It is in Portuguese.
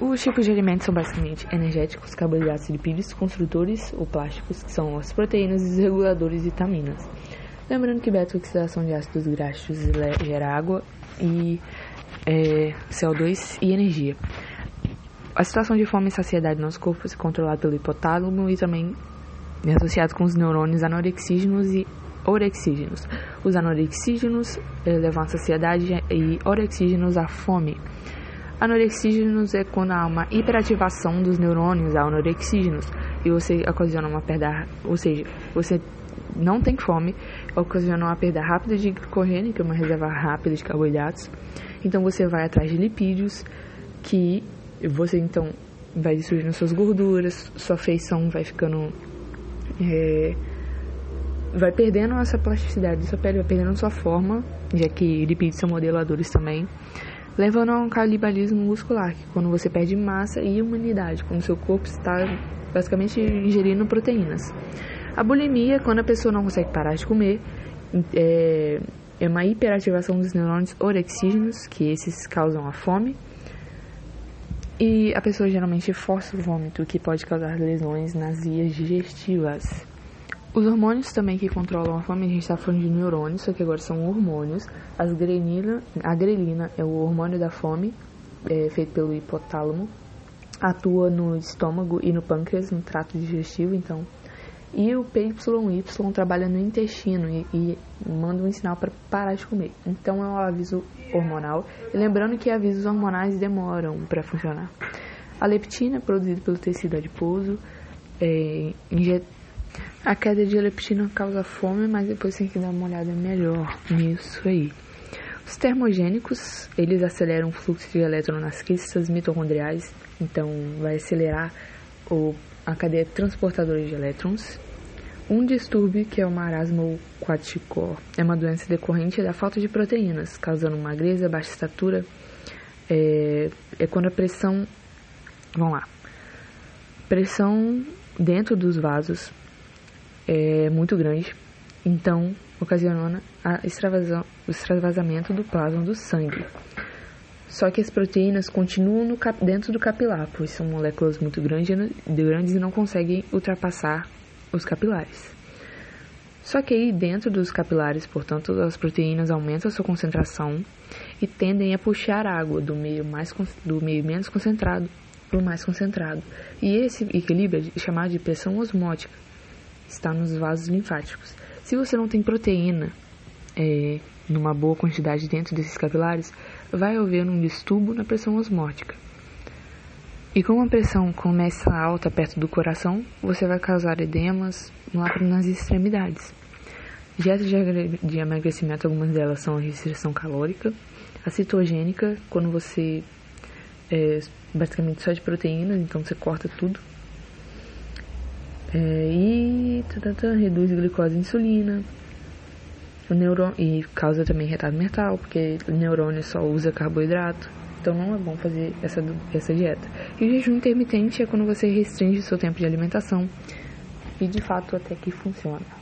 Os tipos de alimentos são basicamente energéticos, carboidratos lipídios, construtores ou plásticos, que são as proteínas, desreguladores e vitaminas. Lembrando que beta-oxidação de ácidos graxos gera água e é, CO2 e energia. A situação de fome e saciedade no nosso corpo é controlada pelo hipotálamo e também é associado com os neurônios anorexígenos e orexígenos. Os anorexígenos levam à saciedade e orexígenos à fome. Anorexígenos é quando há uma hiperativação dos neurônios anorexígenos e você ocasiona uma perda, ou seja, você não tem fome, ocasiona uma perda rápida de glicogênio, que é uma reserva rápida de carboidratos. Então você vai atrás de lipídios que você então vai destruindo suas gorduras, sua feição vai ficando é, vai perdendo essa plasticidade sua pele, vai perdendo sua forma, já que lipídios são modeladores também levando a um canibalismo muscular, que quando você perde massa e humanidade, quando seu corpo está basicamente ingerindo proteínas. A bulimia, quando a pessoa não consegue parar de comer, é, é uma hiperativação dos neurônios orexígenos, que esses causam a fome. E a pessoa geralmente força o vômito, que pode causar lesões nas vias digestivas. Os hormônios também que controlam a fome, a gente está falando de neurônios, só que agora são hormônios. As grelina, a grelina é o hormônio da fome, é, feito pelo hipotálamo, atua no estômago e no pâncreas, no trato digestivo, então. E o PYY trabalha no intestino e, e manda um sinal para parar de comer. Então é um aviso hormonal. E lembrando que avisos hormonais demoram para funcionar. A leptina produzida pelo tecido adiposo, é, a queda de leptina causa fome, mas depois tem que dar uma olhada melhor nisso aí. Os termogênicos, eles aceleram o fluxo de elétron nas cristas mitocondriais, então vai acelerar o, a cadeia transportadora de elétrons. Um distúrbio, que é o marasmo quadricor, é uma doença decorrente da falta de proteínas, causando magreza, baixa estatura. É, é quando a pressão. Vamos lá. Pressão dentro dos vasos é muito grande, então ocasiona a o extravasamento do plasma do sangue. Só que as proteínas continuam dentro do capilar, pois são moléculas muito grandes, grandes e não conseguem ultrapassar os capilares. Só que aí dentro dos capilares, portanto, as proteínas aumentam sua concentração e tendem a puxar água do meio, mais, do meio menos concentrado para o mais concentrado. E esse equilíbrio é chamado de pressão osmótica, está nos vasos linfáticos. Se você não tem proteína é, numa boa quantidade dentro desses capilares, vai haver um distúrbio na pressão osmótica. E como a pressão começa alta perto do coração, você vai causar edemas lá nas extremidades. Dietas de emagrecimento, algumas delas são a restrição calórica, a citogênica, quando você é basicamente só de proteínas, então você corta tudo é, e tata, reduz glicose e insulina. O neurônio, e causa também retardo mental, porque o neurônio só usa carboidrato. Então não é bom fazer essa, essa dieta. E o jejum intermitente é quando você restringe o seu tempo de alimentação. E de fato até que funciona.